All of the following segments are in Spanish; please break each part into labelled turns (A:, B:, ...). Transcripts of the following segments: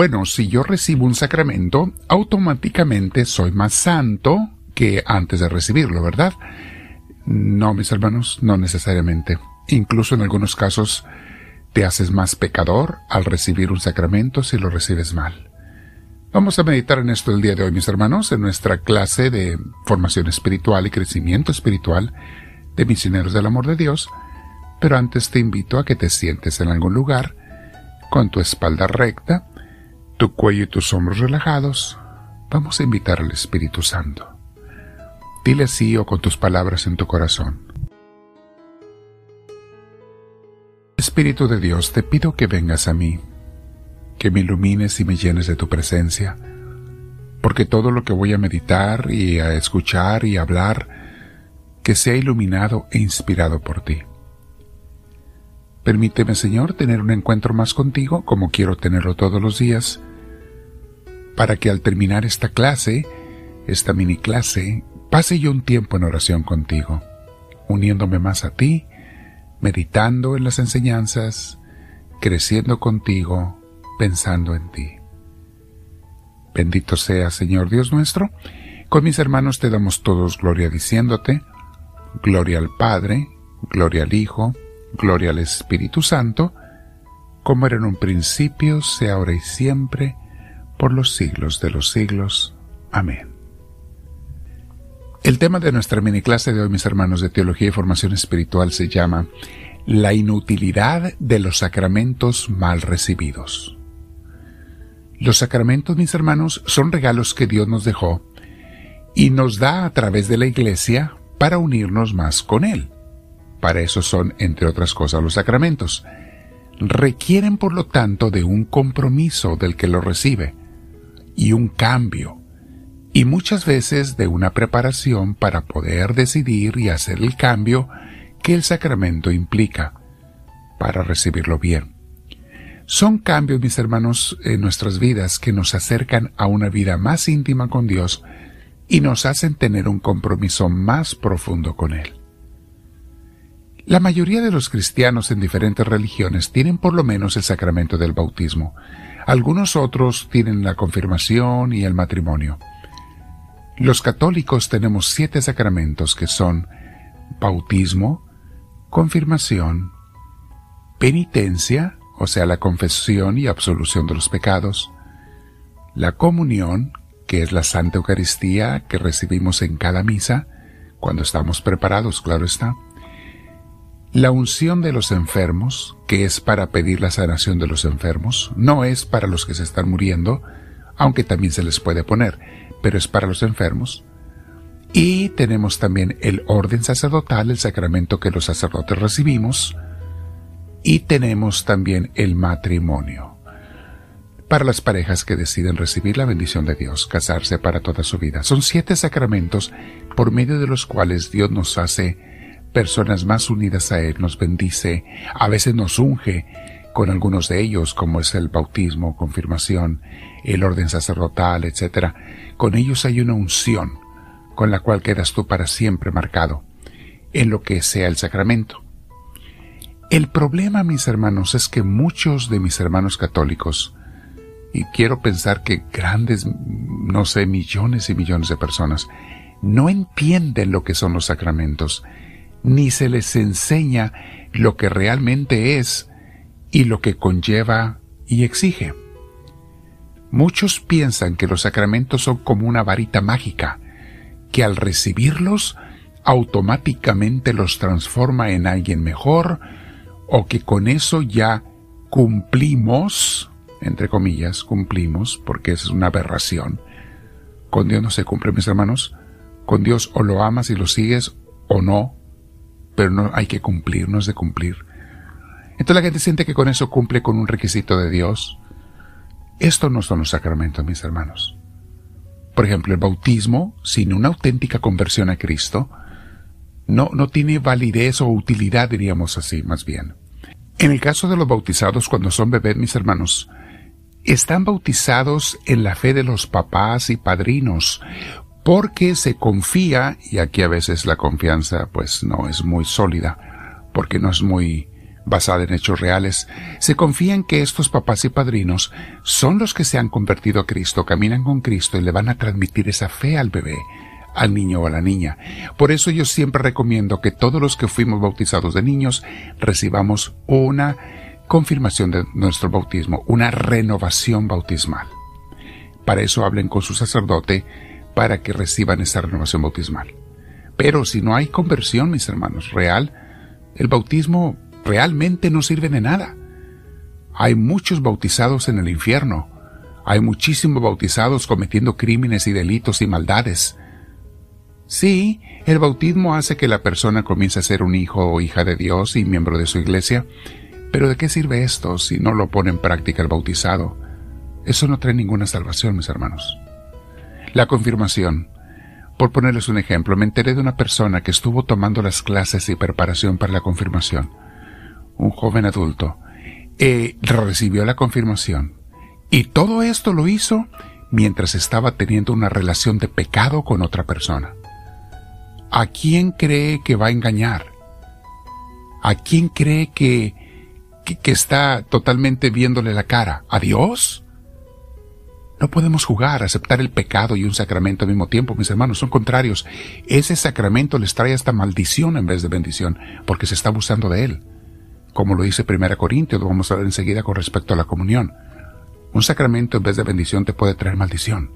A: bueno, si yo recibo un sacramento, automáticamente soy más santo que antes de recibirlo, ¿verdad? No, mis hermanos, no necesariamente. Incluso en algunos casos te haces más pecador al recibir un sacramento si lo recibes mal. Vamos a meditar en esto el día de hoy, mis hermanos, en nuestra clase de formación espiritual y crecimiento espiritual de misioneros del amor de Dios, pero antes te invito a que te sientes en algún lugar, con tu espalda recta, tu cuello y tus hombros relajados. Vamos a invitar al Espíritu Santo. Dile así o con tus palabras en tu corazón. Espíritu de Dios, te pido que vengas a mí, que me ilumines y me llenes de tu presencia, porque todo lo que voy a meditar y a escuchar y hablar, que sea iluminado e inspirado por ti. Permíteme, Señor, tener un encuentro más contigo, como quiero tenerlo todos los días, para que al terminar esta clase, esta mini clase, pase yo un tiempo en oración contigo, uniéndome más a ti, meditando en las enseñanzas, creciendo contigo, pensando en ti. Bendito sea, Señor Dios nuestro. Con mis hermanos te damos todos gloria diciéndote, gloria al Padre, gloria al Hijo, gloria al Espíritu Santo, como era en un principio, sea ahora y siempre, por los siglos de los siglos. Amén. El tema de nuestra mini clase de hoy, mis hermanos de Teología y Formación Espiritual, se llama La inutilidad de los sacramentos mal recibidos. Los sacramentos, mis hermanos, son regalos que Dios nos dejó y nos da a través de la Iglesia para unirnos más con Él. Para eso son, entre otras cosas, los sacramentos. Requieren, por lo tanto, de un compromiso del que lo recibe y un cambio, y muchas veces de una preparación para poder decidir y hacer el cambio que el sacramento implica para recibirlo bien. Son cambios, mis hermanos, en nuestras vidas que nos acercan a una vida más íntima con Dios y nos hacen tener un compromiso más profundo con Él. La mayoría de los cristianos en diferentes religiones tienen por lo menos el sacramento del bautismo. Algunos otros tienen la confirmación y el matrimonio. Los católicos tenemos siete sacramentos que son bautismo, confirmación, penitencia, o sea, la confesión y absolución de los pecados, la comunión, que es la Santa Eucaristía que recibimos en cada misa, cuando estamos preparados, claro está, la unción de los enfermos, que es para pedir la sanación de los enfermos, no es para los que se están muriendo, aunque también se les puede poner, pero es para los enfermos. Y tenemos también el orden sacerdotal, el sacramento que los sacerdotes recibimos, y tenemos también el matrimonio. Para las parejas que deciden recibir la bendición de Dios, casarse para toda su vida. Son siete sacramentos por medio de los cuales Dios nos hace personas más unidas a Él, nos bendice, a veces nos unge con algunos de ellos, como es el bautismo, confirmación, el orden sacerdotal, etc. Con ellos hay una unción con la cual quedas tú para siempre marcado en lo que sea el sacramento. El problema, mis hermanos, es que muchos de mis hermanos católicos, y quiero pensar que grandes, no sé, millones y millones de personas, no entienden lo que son los sacramentos ni se les enseña lo que realmente es y lo que conlleva y exige. Muchos piensan que los sacramentos son como una varita mágica, que al recibirlos automáticamente los transforma en alguien mejor, o que con eso ya cumplimos, entre comillas, cumplimos, porque es una aberración. Con Dios no se cumple, mis hermanos. Con Dios o lo amas y lo sigues o no, pero no hay que cumplir, no es de cumplir. Entonces la gente siente que con eso cumple con un requisito de Dios. Esto no son los sacramentos, mis hermanos. Por ejemplo, el bautismo, sin una auténtica conversión a Cristo, no, no tiene validez o utilidad, diríamos así, más bien. En el caso de los bautizados, cuando son bebés, mis hermanos, están bautizados en la fe de los papás y padrinos, porque se confía, y aquí a veces la confianza pues no es muy sólida, porque no es muy basada en hechos reales, se confía en que estos papás y padrinos son los que se han convertido a Cristo, caminan con Cristo y le van a transmitir esa fe al bebé, al niño o a la niña. Por eso yo siempre recomiendo que todos los que fuimos bautizados de niños recibamos una confirmación de nuestro bautismo, una renovación bautismal. Para eso hablen con su sacerdote para que reciban esa renovación bautismal. Pero si no hay conversión, mis hermanos, real, el bautismo realmente no sirve de nada. Hay muchos bautizados en el infierno. Hay muchísimos bautizados cometiendo crímenes y delitos y maldades. Sí, el bautismo hace que la persona comience a ser un hijo o hija de Dios y miembro de su iglesia, pero ¿de qué sirve esto si no lo pone en práctica el bautizado? Eso no trae ninguna salvación, mis hermanos. La confirmación. Por ponerles un ejemplo, me enteré de una persona que estuvo tomando las clases y preparación para la confirmación. Un joven adulto. Eh, recibió la confirmación. Y todo esto lo hizo mientras estaba teniendo una relación de pecado con otra persona. ¿A quién cree que va a engañar? ¿A quién cree que, que, está totalmente viéndole la cara? ¿A Dios? No podemos jugar, aceptar el pecado y un sacramento al mismo tiempo, mis hermanos, son contrarios. Ese sacramento les trae hasta maldición en vez de bendición, porque se está abusando de él. Como lo dice 1 Corintios, lo vamos a ver enseguida con respecto a la comunión. Un sacramento en vez de bendición te puede traer maldición.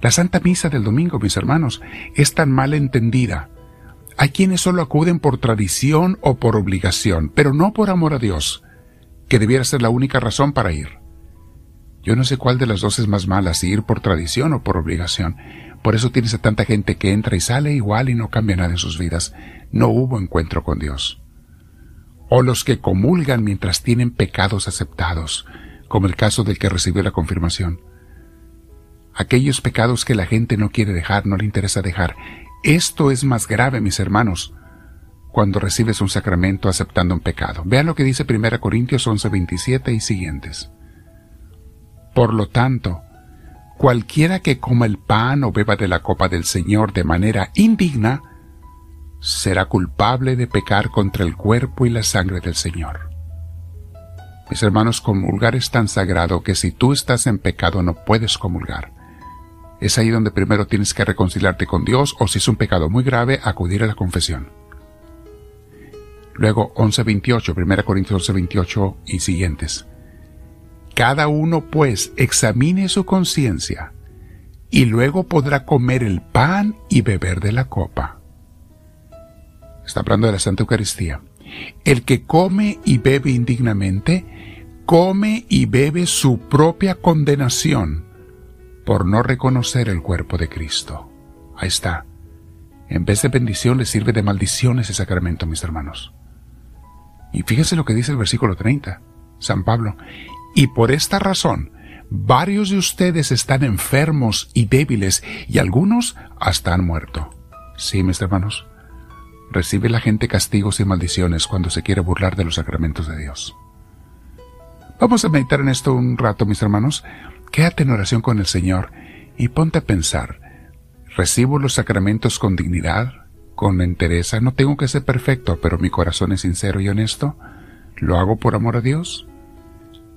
A: La Santa Misa del domingo, mis hermanos, es tan mal entendida. Hay quienes solo acuden por tradición o por obligación, pero no por amor a Dios, que debiera ser la única razón para ir. Yo no sé cuál de las dos es más mala, si ir por tradición o por obligación. Por eso tienes a tanta gente que entra y sale igual y no cambia nada en sus vidas. No hubo encuentro con Dios. O los que comulgan mientras tienen pecados aceptados, como el caso del que recibió la confirmación aquellos pecados que la gente no quiere dejar, no le interesa dejar. Esto es más grave, mis hermanos, cuando recibes un sacramento aceptando un pecado. Vean lo que dice 1 Corintios 11:27 y siguientes. Por lo tanto, cualquiera que coma el pan o beba de la copa del Señor de manera indigna, será culpable de pecar contra el cuerpo y la sangre del Señor. Mis hermanos, comulgar es tan sagrado que si tú estás en pecado no puedes comulgar. Es ahí donde primero tienes que reconciliarte con Dios o si es un pecado muy grave, acudir a la confesión. Luego 11.28, 1 Corintios 11.28 y siguientes. Cada uno pues examine su conciencia y luego podrá comer el pan y beber de la copa. Está hablando de la Santa Eucaristía. El que come y bebe indignamente, come y bebe su propia condenación por no reconocer el cuerpo de Cristo. Ahí está. En vez de bendición le sirve de maldición ese sacramento, mis hermanos. Y fíjense lo que dice el versículo 30, San Pablo. Y por esta razón, varios de ustedes están enfermos y débiles, y algunos hasta han muerto. Sí, mis hermanos. Recibe la gente castigos y maldiciones cuando se quiere burlar de los sacramentos de Dios. Vamos a meditar en esto un rato, mis hermanos. Quédate en oración con el Señor y ponte a pensar, ¿recibo los sacramentos con dignidad, con entereza? No tengo que ser perfecto, pero mi corazón es sincero y honesto. ¿Lo hago por amor a Dios?